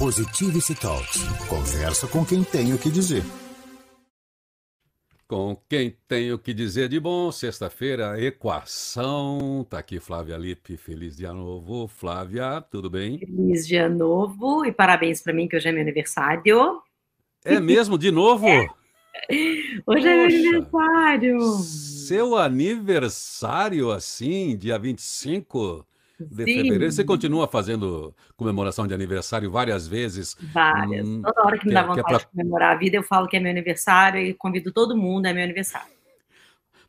Positivity Talks. Conversa com quem tem o que dizer. Com quem tem o que dizer de bom, sexta-feira, equação. Tá aqui Flávia Lippe, feliz dia novo. Flávia, tudo bem? Feliz dia novo e parabéns para mim que hoje é meu aniversário. É mesmo, de novo? É. Hoje é meu aniversário. Seu aniversário, assim, dia 25 de Sim. fevereiro. Você continua fazendo comemoração de aniversário várias vezes? Várias. Hum, Toda hora que me dá vontade é pra... de comemorar a vida, eu falo que é meu aniversário e convido todo mundo, é meu aniversário.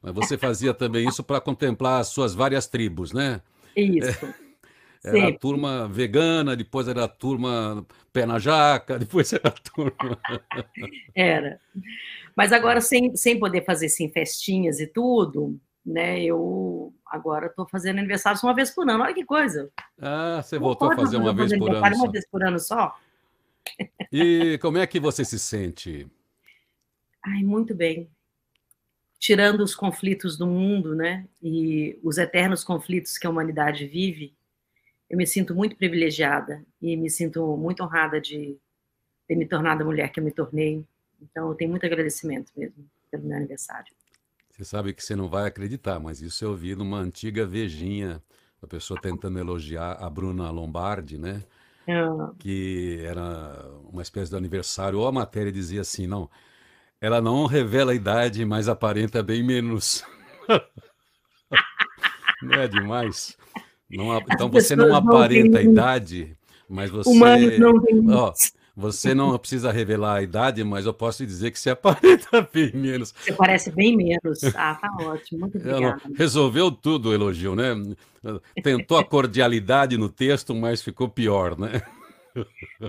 Mas você fazia também isso para contemplar as suas várias tribos, né? Isso. É, era a turma vegana, depois era a turma pé na jaca, depois era a turma. Era. Mas agora, sem, sem poder fazer assim, festinhas e tudo, né? Eu agora estou fazendo aniversário uma vez por ano. Olha que coisa. Ah, você voltou a fazer uma vez por ano. Uma vez por ano só. E como é que você se sente? Ai, muito bem. Tirando os conflitos do mundo, né? E os eternos conflitos que a humanidade vive, eu me sinto muito privilegiada e me sinto muito honrada de ter me tornado a mulher que eu me tornei. Então, eu tenho muito agradecimento mesmo pelo meu aniversário. Você sabe que você não vai acreditar, mas isso eu vi numa antiga vejinha, a pessoa tentando elogiar a Bruna Lombardi, né? É. Que era uma espécie de aniversário, ou a matéria dizia assim, não, ela não revela a idade, mas aparenta bem menos. não é demais? Não, então você não aparenta a idade, mas você. Não tem. Ó, você não precisa revelar a idade, mas eu posso dizer que você aparenta bem menos. Você parece bem menos. Ah, tá ótimo. Muito obrigada. Resolveu tudo o elogio, né? Tentou a cordialidade no texto, mas ficou pior, né?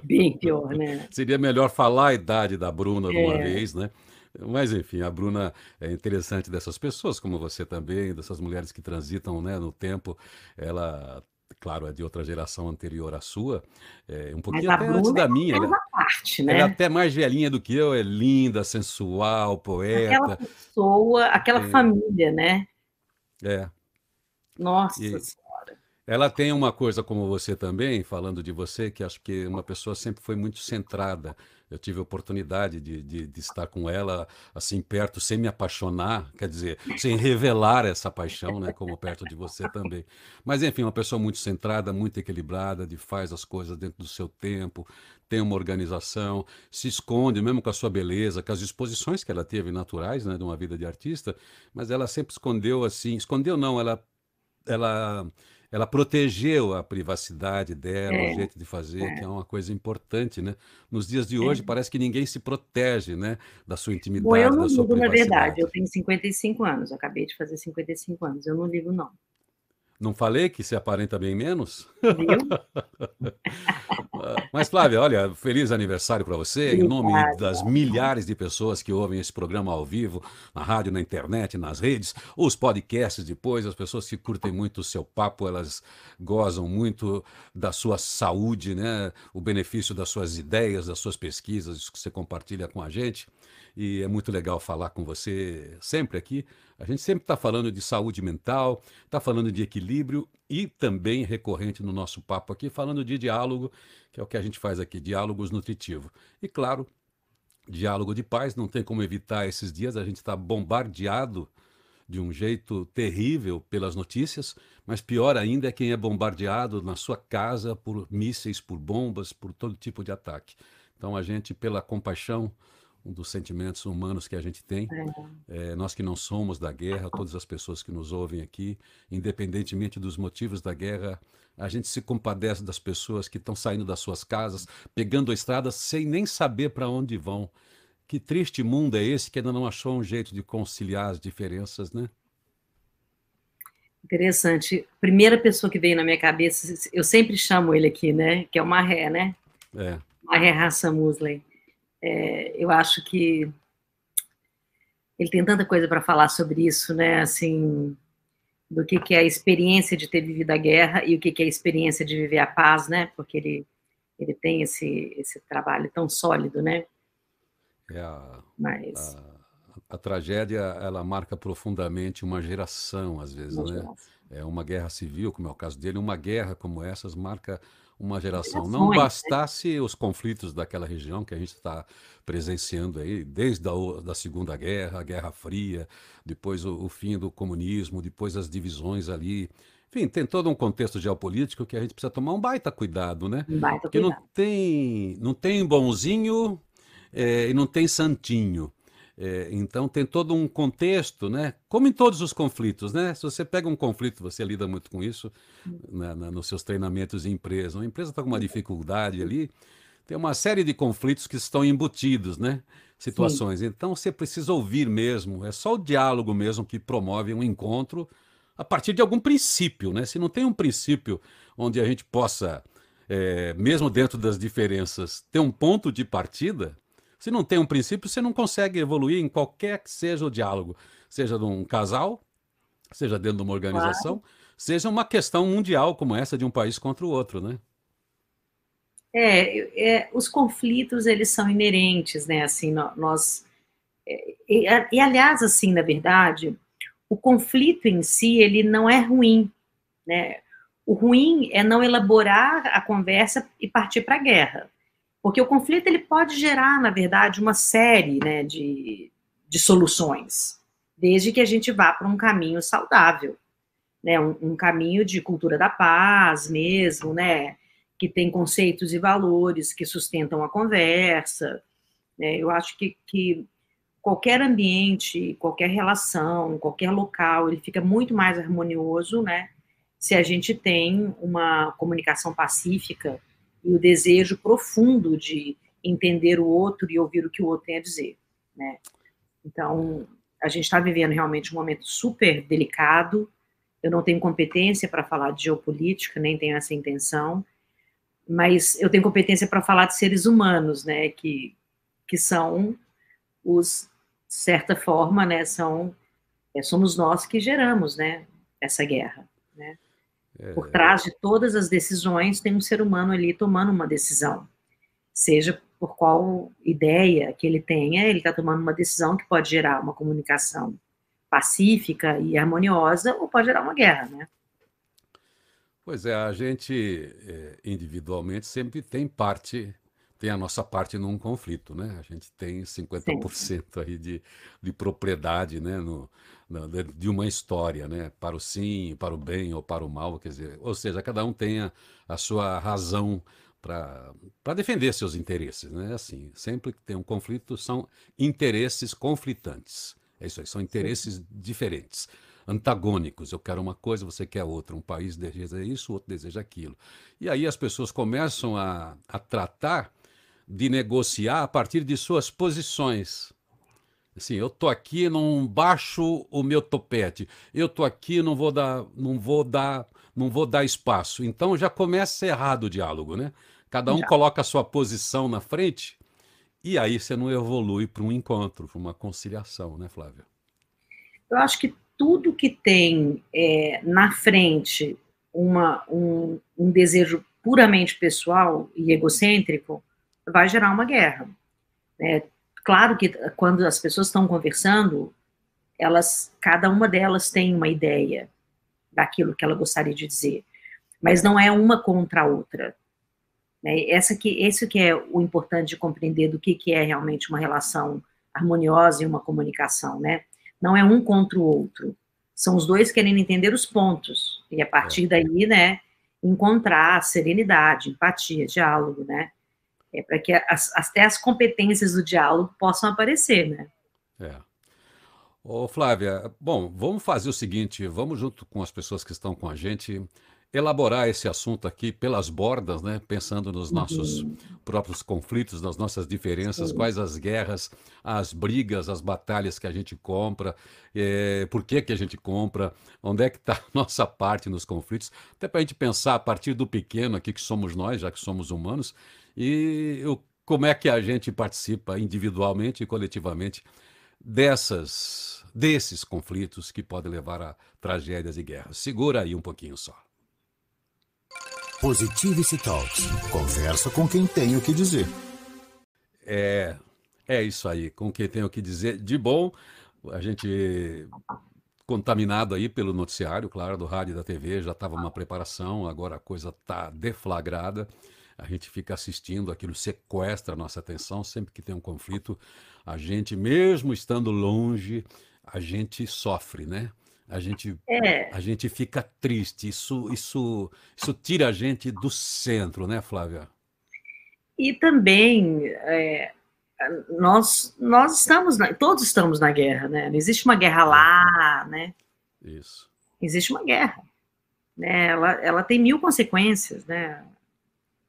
Bem pior, né? Seria melhor falar a idade da Bruna de uma é. vez, né? Mas, enfim, a Bruna é interessante dessas pessoas, como você também, dessas mulheres que transitam né, no tempo. Ela claro, é de outra geração anterior à sua, é, um pouquinho até antes da minha. Ela, parte, né? ela é até mais velhinha do que eu, é linda, sensual, poeta. Aquela pessoa, aquela é, família, né? É. Nossa e Senhora. Ela tem uma coisa como você também, falando de você, que acho que uma pessoa sempre foi muito centrada eu tive a oportunidade de, de, de, estar com ela assim perto, sem me apaixonar, quer dizer, sem revelar essa paixão, né, como perto de você também. Mas enfim, uma pessoa muito centrada, muito equilibrada, de faz as coisas dentro do seu tempo, tem uma organização, se esconde mesmo com a sua beleza, com as exposições que ela teve naturais, né, de uma vida de artista, mas ela sempre escondeu assim, escondeu não, ela ela ela protegeu a privacidade dela, é, o jeito de fazer, é. que é uma coisa importante, né? Nos dias de hoje é. parece que ninguém se protege, né, da sua intimidade, Bom, eu não da sua ligo, na verdade, eu tenho 55 anos, acabei de fazer 55 anos, eu não ligo não. Não falei que se aparenta bem menos? Mas, Flávia, olha, feliz aniversário para você, em nome das milhares de pessoas que ouvem esse programa ao vivo, na rádio, na internet, nas redes, os podcasts depois, as pessoas que curtem muito o seu papo, elas gozam muito da sua saúde, né? O benefício das suas ideias, das suas pesquisas, isso que você compartilha com a gente e é muito legal falar com você sempre aqui. A gente sempre está falando de saúde mental, está falando de equilíbrio e também recorrente no nosso papo aqui, falando de diálogo, que é o que a gente faz aqui, diálogos nutritivos. E claro, diálogo de paz, não tem como evitar esses dias, a gente está bombardeado de um jeito terrível pelas notícias, mas pior ainda é quem é bombardeado na sua casa por mísseis, por bombas, por todo tipo de ataque. Então a gente, pela compaixão, dos sentimentos humanos que a gente tem. É. É, nós que não somos da guerra, todas as pessoas que nos ouvem aqui, independentemente dos motivos da guerra, a gente se compadece das pessoas que estão saindo das suas casas, pegando a estrada sem nem saber para onde vão. Que triste mundo é esse que ainda não achou um jeito de conciliar as diferenças, né? Interessante. Primeira pessoa que veio na minha cabeça, eu sempre chamo ele aqui, né? Que é o Marré, né? É. Marré Raça Musley. É, eu acho que ele tem tanta coisa para falar sobre isso, né? Assim, do que, que é a experiência de ter vivido a guerra e o que, que é a experiência de viver a paz, né? Porque ele, ele tem esse, esse trabalho tão sólido, né? É a, Mas... a, a, tragédia, ela marca profundamente uma geração, às vezes, uma né? Geração. É uma guerra civil, como é o caso dele, uma guerra como essas marca uma geração. Não né? bastasse os conflitos daquela região que a gente está presenciando aí, desde a da Segunda Guerra, a Guerra Fria, depois o, o, fim do comunismo, depois as divisões ali. Enfim, tem todo um contexto geopolítico que a gente precisa tomar um baita cuidado, né? Um baita Porque cuidado. não tem, não tem bonzinho é, e não tem santinho. É, então tem todo um contexto, né? Como em todos os conflitos, né? Se você pega um conflito, você lida muito com isso né, na, nos seus treinamentos em empresa. Uma empresa está com uma dificuldade ali, tem uma série de conflitos que estão embutidos, né? Situações. Sim. Então você precisa ouvir mesmo. É só o diálogo mesmo que promove um encontro a partir de algum princípio, né? Se não tem um princípio onde a gente possa, é, mesmo dentro das diferenças, ter um ponto de partida, se não tem um princípio, você não consegue evoluir em qualquer que seja o diálogo, seja de um casal, seja dentro de uma organização, claro. seja uma questão mundial como essa de um país contra o outro, né? É, é os conflitos eles são inerentes, né? Assim, nós é, e, e aliás, assim, na verdade, o conflito em si ele não é ruim, né? O ruim é não elaborar a conversa e partir para a guerra. Porque o conflito ele pode gerar, na verdade, uma série né, de, de soluções, desde que a gente vá para um caminho saudável, né, um, um, caminho de cultura da paz mesmo, né, que tem conceitos e valores que sustentam a conversa. Né, eu acho que, que qualquer ambiente, qualquer relação, qualquer local, ele fica muito mais harmonioso, né, se a gente tem uma comunicação pacífica e o desejo profundo de entender o outro e ouvir o que o outro tem a dizer, né? Então, a gente está vivendo realmente um momento super delicado. Eu não tenho competência para falar de geopolítica, nem tenho essa intenção, mas eu tenho competência para falar de seres humanos, né? Que, que são os, de certa forma, né? São é, somos nós que geramos, né? Essa guerra, né? Por trás de todas as decisões tem um ser humano ali tomando uma decisão. Seja por qual ideia que ele tenha, ele está tomando uma decisão que pode gerar uma comunicação pacífica e harmoniosa ou pode gerar uma guerra, né? Pois é, a gente é, individualmente sempre tem parte, tem a nossa parte num conflito, né? A gente tem 50% Sim. aí de, de propriedade, né? No, de uma história, né? Para o sim, para o bem ou para o mal, quer dizer, ou seja, cada um tenha a sua razão para defender seus interesses, né? Assim, sempre que tem um conflito são interesses conflitantes. É isso aí, são interesses diferentes, antagônicos. Eu quero uma coisa, você quer outra. Um país deseja isso, o outro deseja aquilo. E aí as pessoas começam a, a tratar de negociar a partir de suas posições. Assim, eu tô aqui, não baixo o meu topete. Eu tô aqui, não vou dar, não vou dar, não vou dar espaço. Então já começa errado o diálogo, né? Cada um já. coloca a sua posição na frente e aí você não evolui para um encontro, para uma conciliação, né, Flávia? Eu acho que tudo que tem é, na frente uma, um, um desejo puramente pessoal e egocêntrico vai gerar uma guerra. É, Claro que quando as pessoas estão conversando, elas, cada uma delas tem uma ideia daquilo que ela gostaria de dizer, mas não é uma contra a outra. Né? Essa que, esse que é o importante de compreender do que, que é realmente uma relação harmoniosa e uma comunicação, né? Não é um contra o outro. São os dois querendo entender os pontos e a partir é. daí, né, encontrar serenidade, empatia, diálogo, né? É, para que as, até as competências do diálogo possam aparecer, né? É. Ô, Flávia, bom, vamos fazer o seguinte, vamos junto com as pessoas que estão com a gente elaborar esse assunto aqui pelas bordas, né? Pensando nos nossos uhum. próprios conflitos, nas nossas diferenças, Sim. quais as guerras, as brigas, as batalhas que a gente compra, é, por que, que a gente compra, onde é que está a nossa parte nos conflitos, até para a gente pensar a partir do pequeno aqui que somos nós, já que somos humanos, e o, como é que a gente participa individualmente e coletivamente dessas desses conflitos que podem levar a tragédias e guerras. Segura aí um pouquinho só. Positivity Talks. Conversa com quem tem o que dizer. É, é isso aí, com quem tem o que dizer de bom. A gente contaminado aí pelo noticiário, claro, do rádio e da TV, já estava uma preparação, agora a coisa está deflagrada. A gente fica assistindo, aquilo sequestra a nossa atenção. Sempre que tem um conflito, a gente, mesmo estando longe, a gente sofre, né? A gente, é. a gente fica triste. Isso, isso, isso tira a gente do centro, né, Flávia? E também é, nós, nós estamos, na, todos estamos na guerra, né? Não existe uma guerra lá, né? Isso. Existe uma guerra, né? Ela, ela tem mil consequências, né?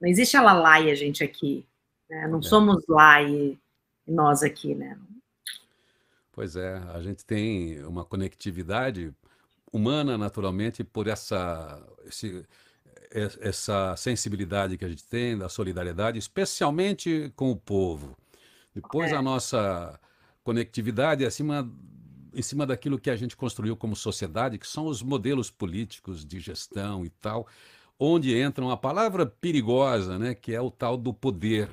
Não existe a gente aqui, né? Não é. somos lá e nós aqui, né? Pois é, a gente tem uma conectividade humana, naturalmente, por essa, esse, essa sensibilidade que a gente tem, da solidariedade, especialmente com o povo. Depois é. a nossa conectividade é acima, em cima daquilo que a gente construiu como sociedade, que são os modelos políticos de gestão e tal, onde entra uma palavra perigosa, né, que é o tal do poder.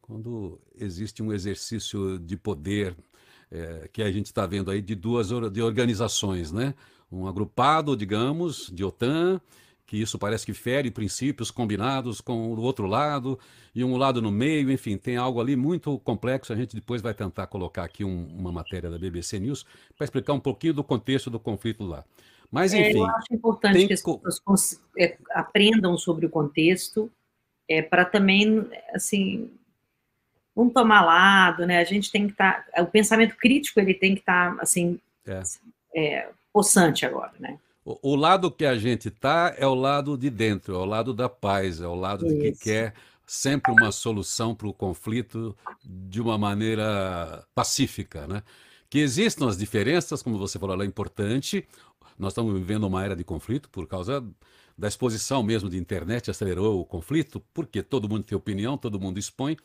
Quando existe um exercício de poder é, que a gente está vendo aí de duas de organizações, né? Um agrupado, digamos, de OTAN que isso parece que fere princípios combinados com o outro lado e um lado no meio, enfim, tem algo ali muito complexo. A gente depois vai tentar colocar aqui um, uma matéria da BBC News para explicar um pouquinho do contexto do conflito lá. Mas, enfim. É, eu acho importante tem... que as pessoas é, aprendam sobre o contexto, é, para também, assim, não tomar lado, né? A gente tem que estar. Tá, o pensamento crítico ele tem que estar, tá, assim, é. É, possante agora, né? O, lado que a gente está é o lado de dentro, é o lado da paz, é o lado Isso. de que quer sempre uma solução para o conflito de uma maneira pacífica, né? Que existam as diferenças, como você falou, é importante. Nós estamos vivendo uma era de conflito por causa da exposição mesmo de internet, acelerou o conflito, porque todo mundo tem opinião, todo mundo expõe,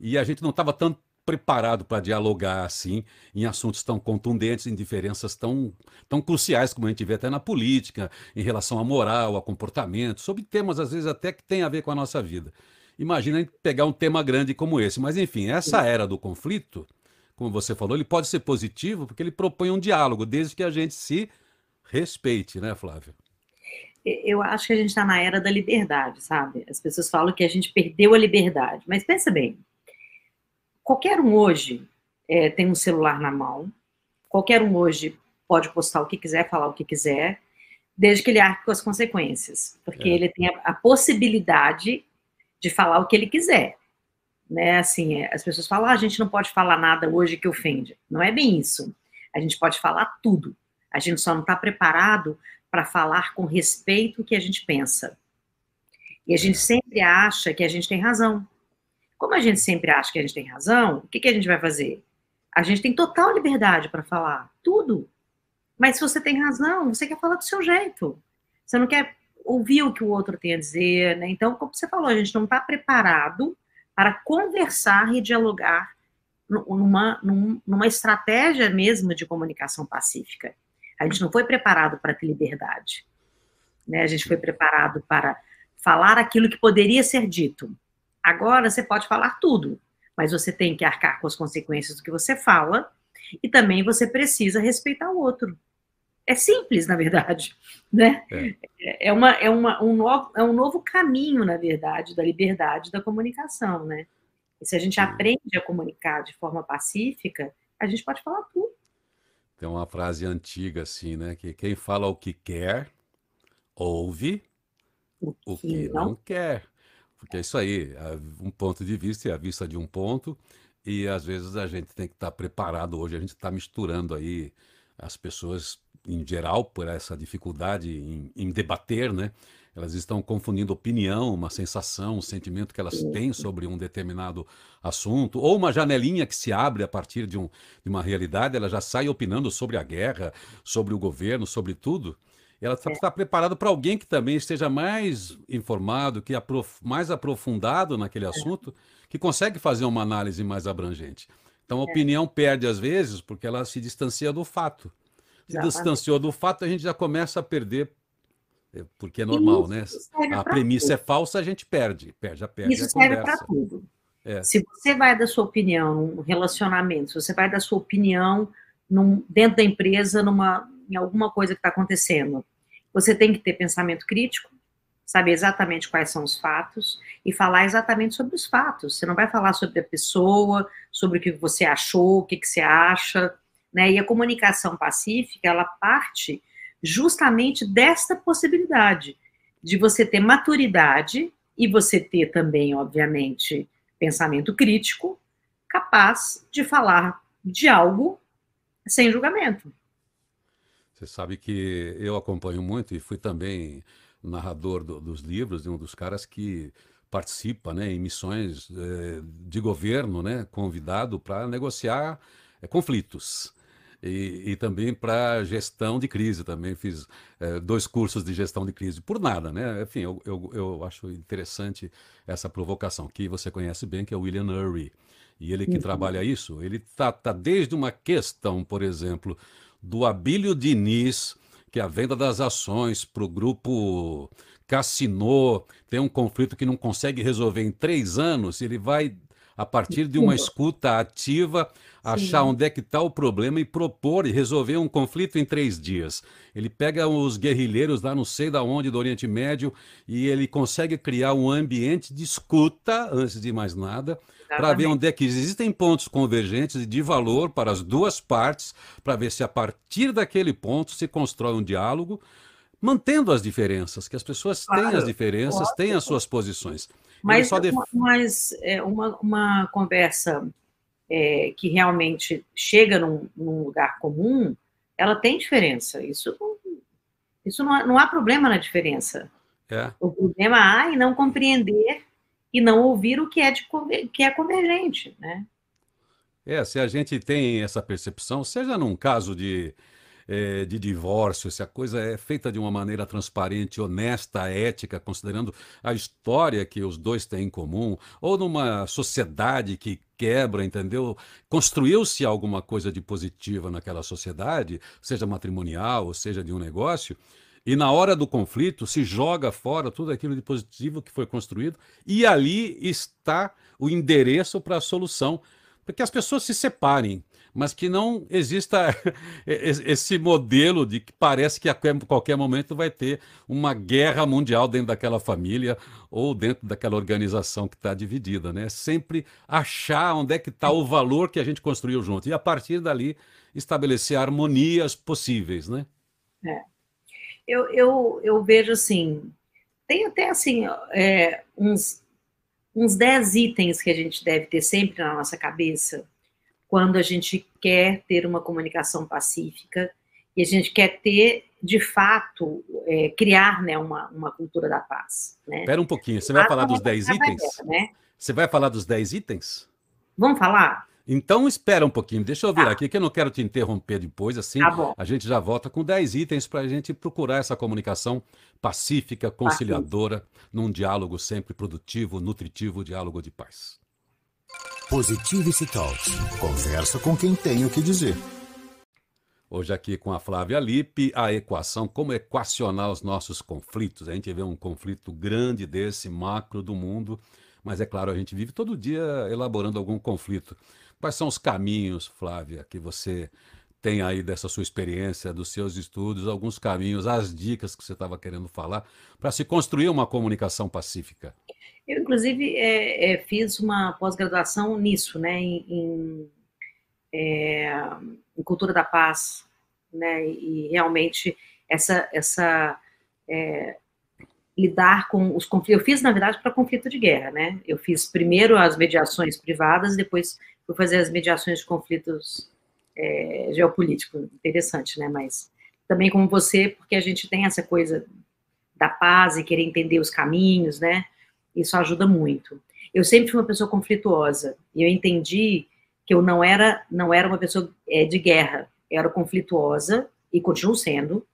e a gente não estava tão preparado para dialogar assim em assuntos tão contundentes, em diferenças tão, tão cruciais como a gente vê até na política, em relação à moral, a comportamento, sobre temas às vezes até que tem a ver com a nossa vida. Imagina pegar um tema grande como esse, mas enfim, essa era do conflito, como você falou, ele pode ser positivo porque ele propõe um diálogo, desde que a gente se respeite, né, Flávia? Eu acho que a gente está na era da liberdade, sabe? As pessoas falam que a gente perdeu a liberdade, mas pensa bem, qualquer um hoje é, tem um celular na mão, qualquer um hoje pode postar o que quiser, falar o que quiser, desde que ele arque com as consequências, porque é. ele tem a, a, possibilidade de falar o que ele quiser. Né? Assim, é, as pessoas falam, ah, a gente não pode falar nada hoje que ofende. Não é bem isso. A gente pode falar tudo. A gente só não está preparado para falar com respeito o que a gente pensa. E a gente é. sempre acha que a gente tem razão. Como a gente sempre acha que a gente tem razão, o que, que a gente vai fazer? A gente tem total liberdade para falar tudo. Mas se você tem razão, você quer falar do seu jeito. Você não quer ouvir o que o outro tem a dizer, né? Então, como você falou, a gente não está preparado para conversar e dialogar numa, numa estratégia mesmo de comunicação pacífica. A gente não foi preparado para ter liberdade. Né? A gente foi preparado para falar aquilo que poderia ser dito. Agora você pode falar tudo, mas você tem que arcar com as consequências do que você fala e também você precisa respeitar o outro. É simples, na verdade, né? É, é, uma, é, uma, um, novo, é um novo caminho, na verdade, da liberdade da comunicação, né? E se a gente aprende a comunicar de forma pacífica, a gente pode falar tudo. Tem uma frase antiga assim, né? Que quem fala o que quer, ouve o que, o que não, não quer. Porque é isso aí, um ponto de vista é a vista de um ponto, e às vezes a gente tem que estar preparado. Hoje a gente está misturando aí as pessoas em geral por essa dificuldade em, em, debater, né? Elas estão confundindo opinião, uma sensação, um sentimento que elas têm sobre um determinado assunto, ou uma janelinha que se abre a partir de, um, de uma realidade, ela já sai opinando sobre a guerra, sobre o governo, sobre tudo. Ela está é. preparada para alguém que também esteja mais informado, que aprof mais aprofundado naquele é. assunto, que consegue fazer uma análise mais abrangente. Então, a é. opinião perde às vezes porque ela se distancia do fato. Se distanciou do fato, a gente já começa a perder, porque é normal, né? A premissa tudo. é falsa, a gente perde, perde, já perde. Isso serve para tudo. É. Se você vai dar sua opinião num relacionamento, se você vai dar sua opinião num, dentro da empresa, numa, em alguma coisa que está acontecendo, você tem que ter pensamento crítico, saber exatamente quais são os fatos e falar exatamente sobre os fatos. Você não vai falar sobre a pessoa, sobre o que você achou, o que, que você acha, né? E a comunicação pacífica, ela parte justamente desta possibilidade de você ter maturidade e você ter também, obviamente, pensamento crítico, capaz de falar de algo sem julgamento. Você sabe que eu acompanho muito e fui também narrador do, dos livros de um dos caras que participa né, em missões eh, de governo, né, convidado para negociar eh, conflitos. E, e, também para gestão de crise também. Fiz eh, dois cursos de gestão de crise por nada né? Enfim eu, eu, eu, acho interessante essa provocação que você conhece bem que é o William Ury e ele que uhum. trabalha isso ele tá, tá desde uma questão por exemplo do Abílio Diniz que a venda das ações para o grupo Cassino tem um conflito que não consegue resolver em três anos, ele vai, a partir de uma escuta ativa, achar Sim. onde é que está o problema e propor e resolver um conflito em três dias. Ele pega os guerrilheiros lá não sei da onde do Oriente Médio e ele consegue criar um ambiente de escuta, antes de mais nada, para ver onde é que existem pontos convergentes de valor para as duas partes, para ver se a partir daquele ponto se constrói um diálogo, mantendo as diferenças, que as pessoas claro, têm as diferenças, claro. têm as suas posições. Mas, def... uma, mas é, uma, uma conversa é, que realmente chega num, num, lugar comum, ela tem diferença. Isso, isso não, há, não há problema na diferença. É. O problema há em não compreender e não ouvir o que é, de, que é convergente, né? É, se a gente tem essa percepção, seja num caso de, é, de divórcio, se a coisa é feita de uma maneira transparente, honesta, ética, considerando a história que os dois têm em comum, ou numa sociedade que quebra, entendeu? Construiu-se alguma coisa de positiva naquela sociedade, seja matrimonial, ou seja de um negócio, e na hora do conflito se joga fora tudo aquilo de positivo que foi construído, e ali está o endereço para a solução, para que as pessoas se separem, mas que não exista esse modelo de que parece que a qualquer momento vai ter uma guerra mundial dentro daquela família ou dentro daquela organização que está dividida, né? Sempre achar onde é que está o valor que a gente construiu junto e a partir dali estabelecer harmonias possíveis, né? É eu, eu, eu vejo assim, tem até assim, é, uns, uns 10 itens que a gente deve ter sempre na nossa cabeça quando a gente quer ter uma comunicação pacífica e a gente quer ter, de fato, é, criar né, uma, uma cultura da paz. Né? Espera um pouquinho, você vai falar dos 10 itens? né? Você vai falar dos 10 itens? Vamos falar? Então espera um pouquinho, deixa eu vir tá. aqui que eu não quero te interromper depois, assim tá a gente já volta com 10 itens para a gente procurar essa comunicação pacífica, conciliadora, Pacífico. num diálogo sempre produtivo, nutritivo, diálogo de paz. Positivity Talks. Conversa com quem tem o que dizer. Hoje aqui com a Flávia Lippe, a equação, como equacionar os nossos conflitos. A gente vê um conflito grande desse, macro do mundo, mas é claro, a gente vive todo dia elaborando algum conflito. Quais são os caminhos, Flávia, que você tem aí dessa sua experiência, dos seus estudos, alguns caminhos, as dicas que você estava querendo falar, para se construir uma comunicação pacífica? Eu, inclusive, é, é, fiz uma pós-graduação nisso, né, em, é, em, cultura da paz, né, e realmente essa, essa é, lidar com os conflitos. Eu fiz, na verdade, para conflito de guerra, né? Eu fiz primeiro as mediações privadas, depois fui fazer as mediações de conflitos é, geopolíticos. Interessante, né? Mas também como você, porque a gente tem essa coisa da paz e querer entender os caminhos, né? Isso ajuda muito. Eu sempre fui uma pessoa conflituosa e eu entendi que eu não era não era uma pessoa é, de guerra. Eu era conflituosa e continuo sendo,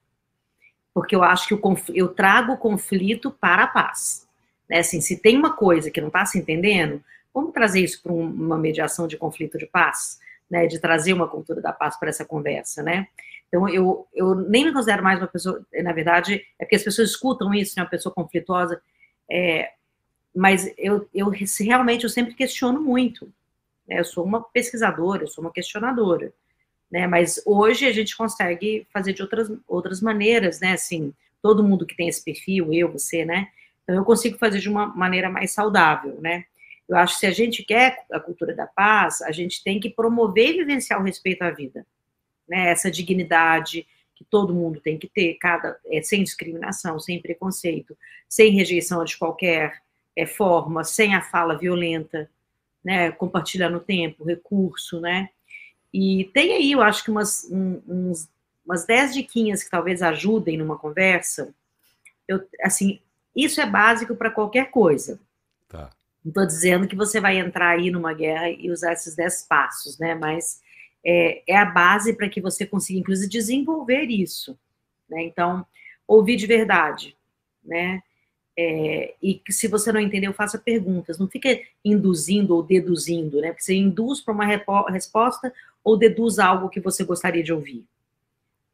porque eu acho que o, eu trago o conflito para a paz. Né? Assim, se tem uma coisa que não está se entendendo, vamos trazer isso para uma mediação de conflito de paz, né? de trazer uma cultura da paz para essa conversa, né? Então, eu, eu nem me considero mais uma pessoa, na verdade, é porque as pessoas escutam isso, né? uma pessoa conflituosa, é, mas eu, eu realmente, eu sempre questiono muito. Né? Eu sou uma pesquisadora, eu sou uma questionadora. né? Mas hoje a gente consegue fazer de outras, outras maneiras, né? Assim, todo mundo que tem esse perfil, eu, você, né? Então eu consigo fazer de uma maneira mais saudável, né? Eu acho que se a gente quer a cultura da paz, a gente tem que promover e vivenciar o respeito à vida, né? Essa dignidade que todo mundo tem que ter, cada é, sem discriminação, sem preconceito, sem rejeição de qualquer é, forma, sem a fala violenta, né? Compartilhando tempo, recurso, né? E tem aí, eu acho que umas, um, uns, umas dez diquinhas que talvez ajudem numa conversa. Eu, assim, isso é básico para qualquer coisa. Tá. Não estou dizendo que você vai entrar aí numa guerra e usar esses dez passos, né? Mas é, é a base para que você consiga, inclusive, desenvolver isso. Né? Então, ouvir de verdade, né? É, e que se você não entendeu, faça perguntas. Não fica induzindo ou deduzindo, né? Porque você induz para uma resposta ou deduz algo que você gostaria de ouvir,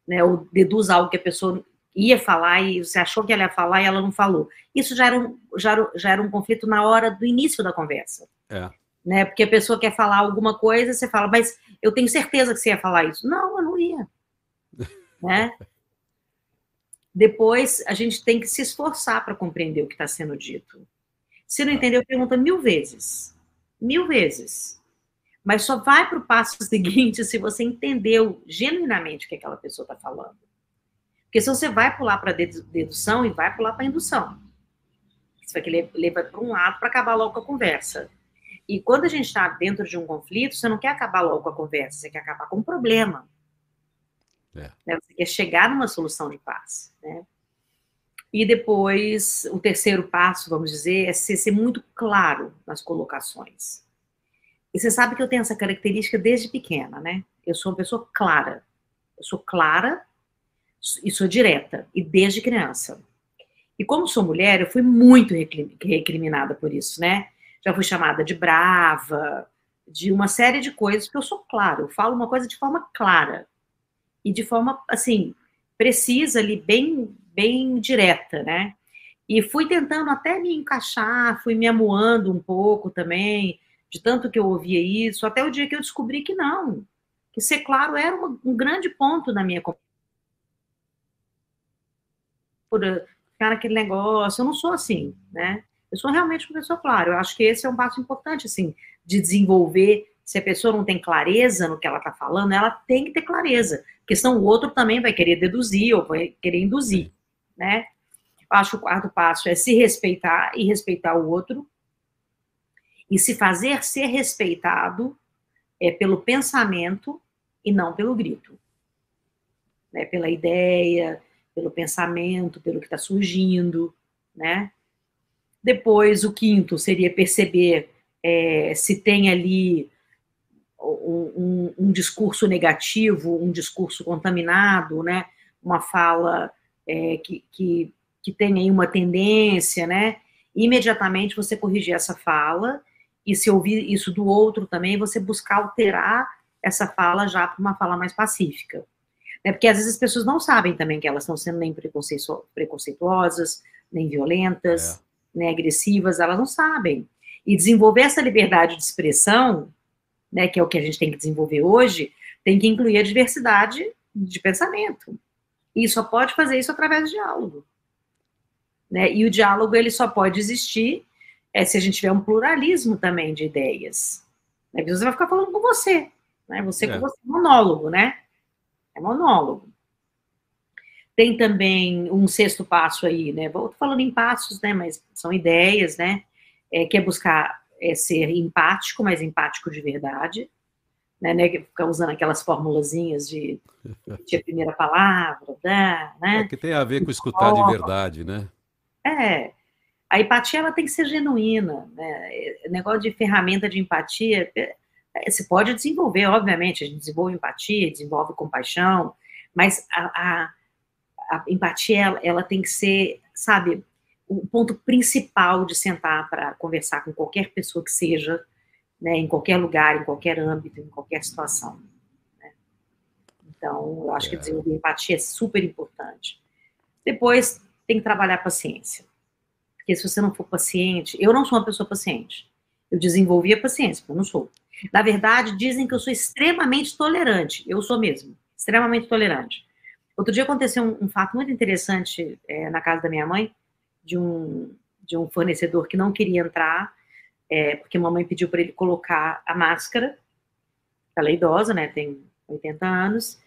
né? Ou deduz algo que a pessoa ia falar e você achou que ela ia falar e ela não falou. Isso já era um, já era, já era um conflito na hora do início da conversa. É. Né? Porque a pessoa quer falar alguma coisa, você fala, mas eu tenho certeza que você ia falar isso. Não, eu não ia. né? Depois, a gente tem que se esforçar para compreender o que está sendo dito. Se não entendeu, pergunta mil vezes. Mil vezes. Mas só vai para o passo seguinte se você entendeu genuinamente o que aquela pessoa está falando. Porque se você vai pular para dedução e vai pular para indução. Você vai querer levar para um lado para acabar logo com a conversa. E quando a gente está dentro de um conflito, você não quer acabar logo com a conversa, você quer acabar com o problema. É. Né? Você quer chegar numa solução de paz. Né? E depois, o terceiro passo, vamos dizer, é ser, ser muito claro nas colocações. E você sabe que eu tenho essa característica desde pequena, né? Eu sou uma pessoa clara. Eu sou clara e sou direta, e desde criança. E como sou mulher, eu fui muito recriminada por isso, né? Já fui chamada de brava, de uma série de coisas, porque eu sou clara, eu falo uma coisa de forma clara e de forma, assim, precisa ali, bem, bem direta, né? E fui tentando até me encaixar, fui me amuando um pouco também, de tanto que eu ouvia isso, até o dia que eu descobri que não, que ser claro era um grande ponto na minha por ficar naquele negócio. Eu não sou assim, né? Eu sou realmente uma pessoa clara. Eu acho que esse é um passo importante, assim, de desenvolver. Se a pessoa não tem clareza no que ela está falando, ela tem que ter clareza, porque senão o outro também vai querer deduzir ou vai querer induzir, né? Eu acho que o quarto passo é se respeitar e respeitar o outro e se fazer ser respeitado é pelo pensamento e não pelo grito, né? Pela ideia, pelo pensamento, pelo que está surgindo, né? Depois, o quinto seria perceber é, se tem ali um, um, um, discurso negativo, um discurso contaminado, né? Uma fala é, que, que, que tem aí uma tendência, né? Imediatamente você corrigir essa fala e se ouvir isso do outro também, você buscar alterar essa fala já para uma fala mais pacífica. Né? Porque às vezes as pessoas não sabem também que elas estão sendo nem preconceituosas, nem violentas, é. nem agressivas, elas não sabem. E desenvolver essa liberdade de expressão, né, que é o que a gente tem que desenvolver hoje, tem que incluir a diversidade de pensamento. E só pode fazer isso através do diálogo. Né? E o diálogo ele só pode existir é, se a gente tiver um pluralismo também de ideias. Né? Porque você vai ficar falando com você, né? Você é. com você, monólogo, né? É monólogo. Tem também um sexto passo aí, né? Vou falando em passos, né? Mas são ideias, né? É, que é buscar é, ser empático, mas empático de verdade, né? né ficar usando aquelas formulazinhas de, de a primeira palavra, né? É que tem a ver com escutar de verdade, né? É. A empatia ela tem que ser genuína, né? O negócio de ferramenta de empatia é, se pode desenvolver, obviamente, a gente desenvolve empatia, desenvolve compaixão, mas a, a, a empatia, ela, ela, tem que ser, sabe, o ponto principal de sentar para conversar com qualquer pessoa que seja, né, em qualquer lugar, em qualquer âmbito, em qualquer situação. Né? Então, eu acho é. que desenvolver empatia é super importante. Depois, tem que trabalhar a paciência. Porque se você não for paciente, eu não sou uma pessoa paciente. Eu desenvolvi a paciência, eu não sou. Na verdade, dizem que eu sou extremamente tolerante. Eu sou mesmo, extremamente tolerante. Outro dia aconteceu um, um fato muito interessante é, na casa da minha mãe, de um, de um fornecedor que não queria entrar, é, porque mamãe pediu para ele colocar a máscara. Ela é idosa, né? Tem 80 anos,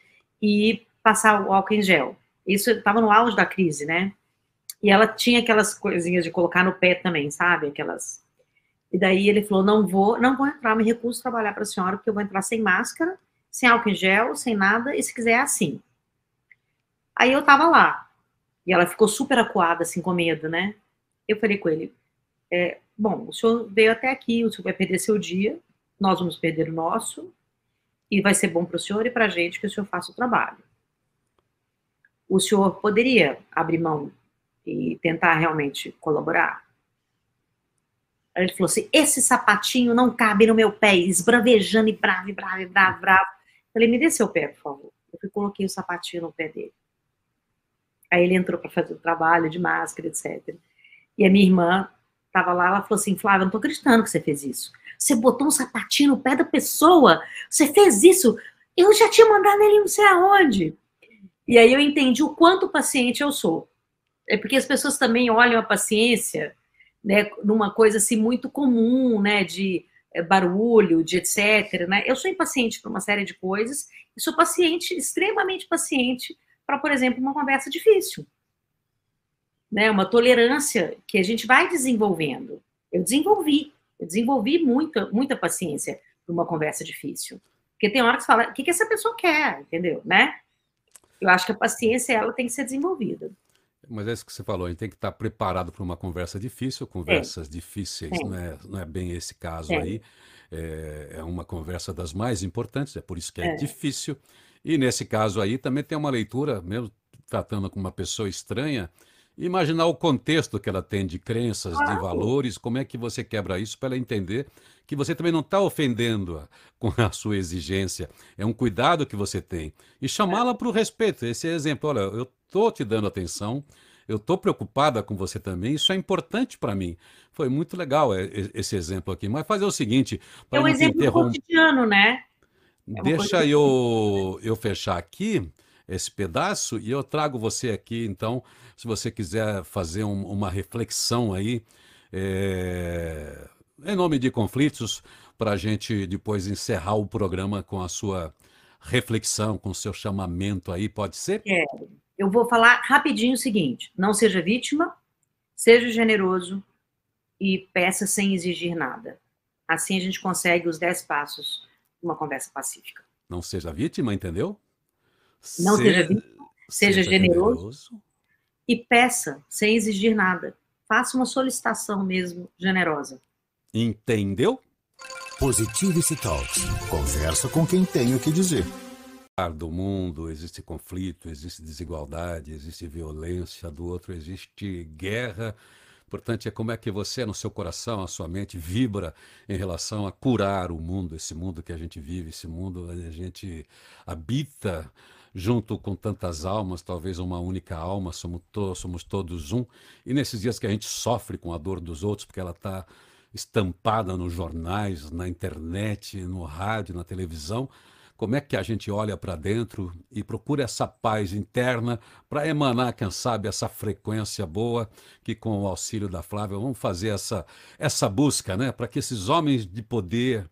e passar o álcool em gel. Isso estava no auge da crise, né? E ela tinha aquelas coisinhas de colocar no pé também, sabe? Aquelas. E daí ele falou: não vou, não vou entrar, me recuso a trabalhar para a senhora, porque eu vou entrar sem máscara, sem álcool em gel, sem nada, e se quiser é assim. Aí eu tava lá. E ela ficou super acuada, assim, com medo, né? Eu falei com ele: é, bom, o senhor veio até aqui, o senhor vai perder seu dia, nós vamos perder o nosso, e vai ser bom para o senhor e para a gente que o senhor faça o trabalho. O senhor poderia abrir mão e tentar realmente colaborar? Aí ele falou assim: esse sapatinho não cabe no meu pé, esbravejando e bravo, e bravo, e bravo, bravo. Eu falei: me dê seu pé, por favor. Eu coloquei o sapatinho no pé dele. Aí ele entrou para fazer o trabalho de máscara, etc. E a minha irmã estava lá, ela falou assim: Flávia, não tô acreditando que você fez isso. Você botou um sapatinho no pé da pessoa, você fez isso. Eu já tinha mandado ele não sei aonde. E aí eu entendi o quanto paciente eu sou. É porque as pessoas também olham a paciência né, numa coisa assim muito comum, né, de é, barulho, de etc. Né? Eu sou impaciente para uma série de coisas e sou paciente, extremamente paciente para, por exemplo, uma conversa difícil. Né, uma tolerância que a gente vai desenvolvendo. Eu desenvolvi, eu desenvolvi muita, muita paciência para uma conversa difícil. Porque tem hora que você fala, o que, que essa pessoa quer, entendeu? Né? Eu acho que a paciência, ela tem que ser desenvolvida. Mas é isso que você falou, a gente tem que estar preparado para uma conversa difícil, conversas é. difíceis, não é, não é bem esse caso é. aí. É, é, uma conversa das mais importantes, é por isso que é, é, difícil. E nesse caso aí também tem uma leitura, mesmo tratando com uma pessoa estranha, imaginar o contexto que ela tem de crenças, de valores, como é que você quebra isso para ela entender que você também não está ofendendo com a sua exigência, é um cuidado que você tem. E chamá-la para o respeito, esse é exemplo, olha, eu estou te dando atenção, eu estou preocupada com você também, isso é importante para mim. Foi muito legal é, esse exemplo aqui. Mas fazer o seguinte. É um exemplo interrom... cotidiano, né? É Deixa eu, eu fechar aqui esse pedaço e eu trago você aqui, então, se você quiser fazer um, uma reflexão aí, é, em nome de conflitos, para a gente depois encerrar o programa com a sua reflexão, com o seu chamamento aí, pode ser? É eu vou falar rapidinho o seguinte: não seja vítima, seja generoso e peça sem exigir nada. Assim a gente consegue os dez passos de uma conversa pacífica. Não seja vítima, entendeu? Não Se... seja vítima, seja, seja generoso, generoso e peça sem exigir nada. Faça uma solicitação mesmo generosa. Entendeu? Positivity Talks. Conversa com quem tem o que dizer do mundo existe conflito, existe desigualdade, existe violência, do outro existe guerra. Importante é como é que você, no seu coração, a sua mente, vibra em relação a curar o mundo, esse mundo que a gente vive, esse mundo onde a gente habita junto com tantas almas, talvez uma única alma, somos, to somos todos um. E nesses dias que a gente sofre com a dor dos outros, porque ela está estampada nos jornais, na internet, no rádio, na televisão, como é que a gente olha para dentro e procura essa paz interna para emanar, quem sabe, essa frequência boa que com o auxílio da Flávia vamos fazer essa, essa busca, né, para que esses homens de poder,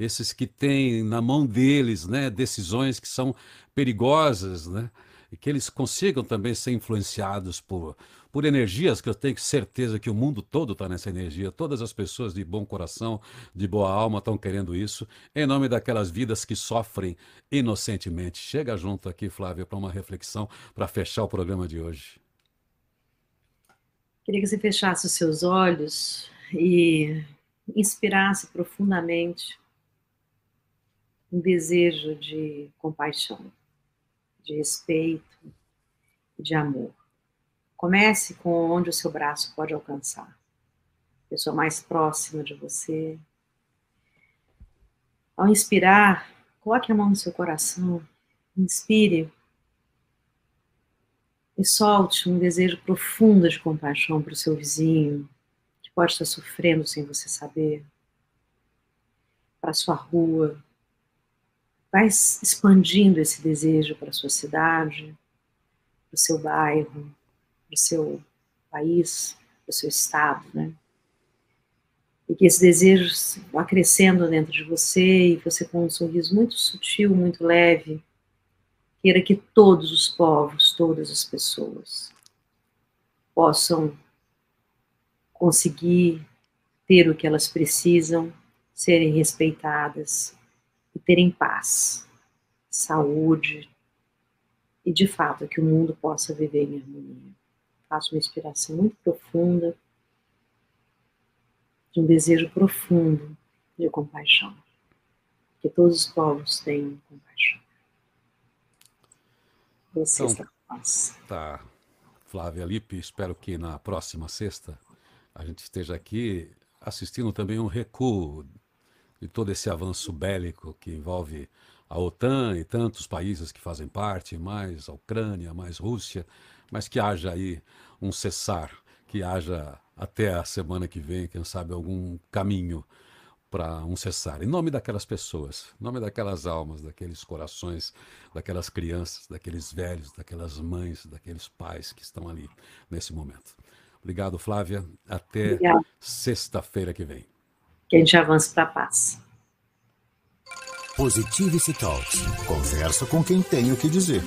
esses que têm na mão deles, né, decisões que são perigosas, né, e que eles consigam também ser influenciados por por energias que eu tenho certeza que o mundo todo está nessa energia. Todas as pessoas de bom coração, de boa alma estão querendo isso, em nome daquelas vidas que sofrem inocentemente. Chega junto aqui, Flávia, para uma reflexão para fechar o programa de hoje. Queria que você fechasse os seus olhos e inspirasse profundamente um desejo de compaixão, de respeito, de amor. Comece com onde o seu braço pode alcançar. Pessoa mais próxima de você. Ao inspirar, coloque a mão no seu coração. Inspire. E solte um desejo profundo de compaixão para o seu vizinho, que pode estar sofrendo sem você saber. para a sua rua. Vai expandindo esse desejo para a sua cidade, para o seu bairro, para o seu país, para o seu estado, né? E que esse desejo vá crescendo dentro de você e você com um sorriso muito sutil, muito leve, queira que todos os povos, todas as pessoas possam conseguir ter o que elas precisam, serem respeitadas e terem paz, saúde e, de fato, que o mundo possa viver em harmonia. Faço uma inspiração muito profunda, de um desejo profundo de compaixão. Que todos os povos tenham compaixão. Você então, está Tá. Flávia Lippe, espero que na próxima sexta a gente esteja aqui assistindo também um recuo de todo esse avanço bélico que envolve a OTAN e tantos países que fazem parte, mais a Ucrânia, mais Rússia, mas que haja aí um cessar, que haja até a semana que vem, quem sabe, algum caminho para um cessar. Em nome daquelas pessoas, em nome daquelas almas, daqueles corações, daquelas crianças, daqueles velhos, daquelas mães, daqueles pais que estão ali nesse momento. Obrigado, Flávia. Até sexta-feira que vem. Que a gente avance para a paz. Positivity Talks. Conversa com quem tem o que dizer.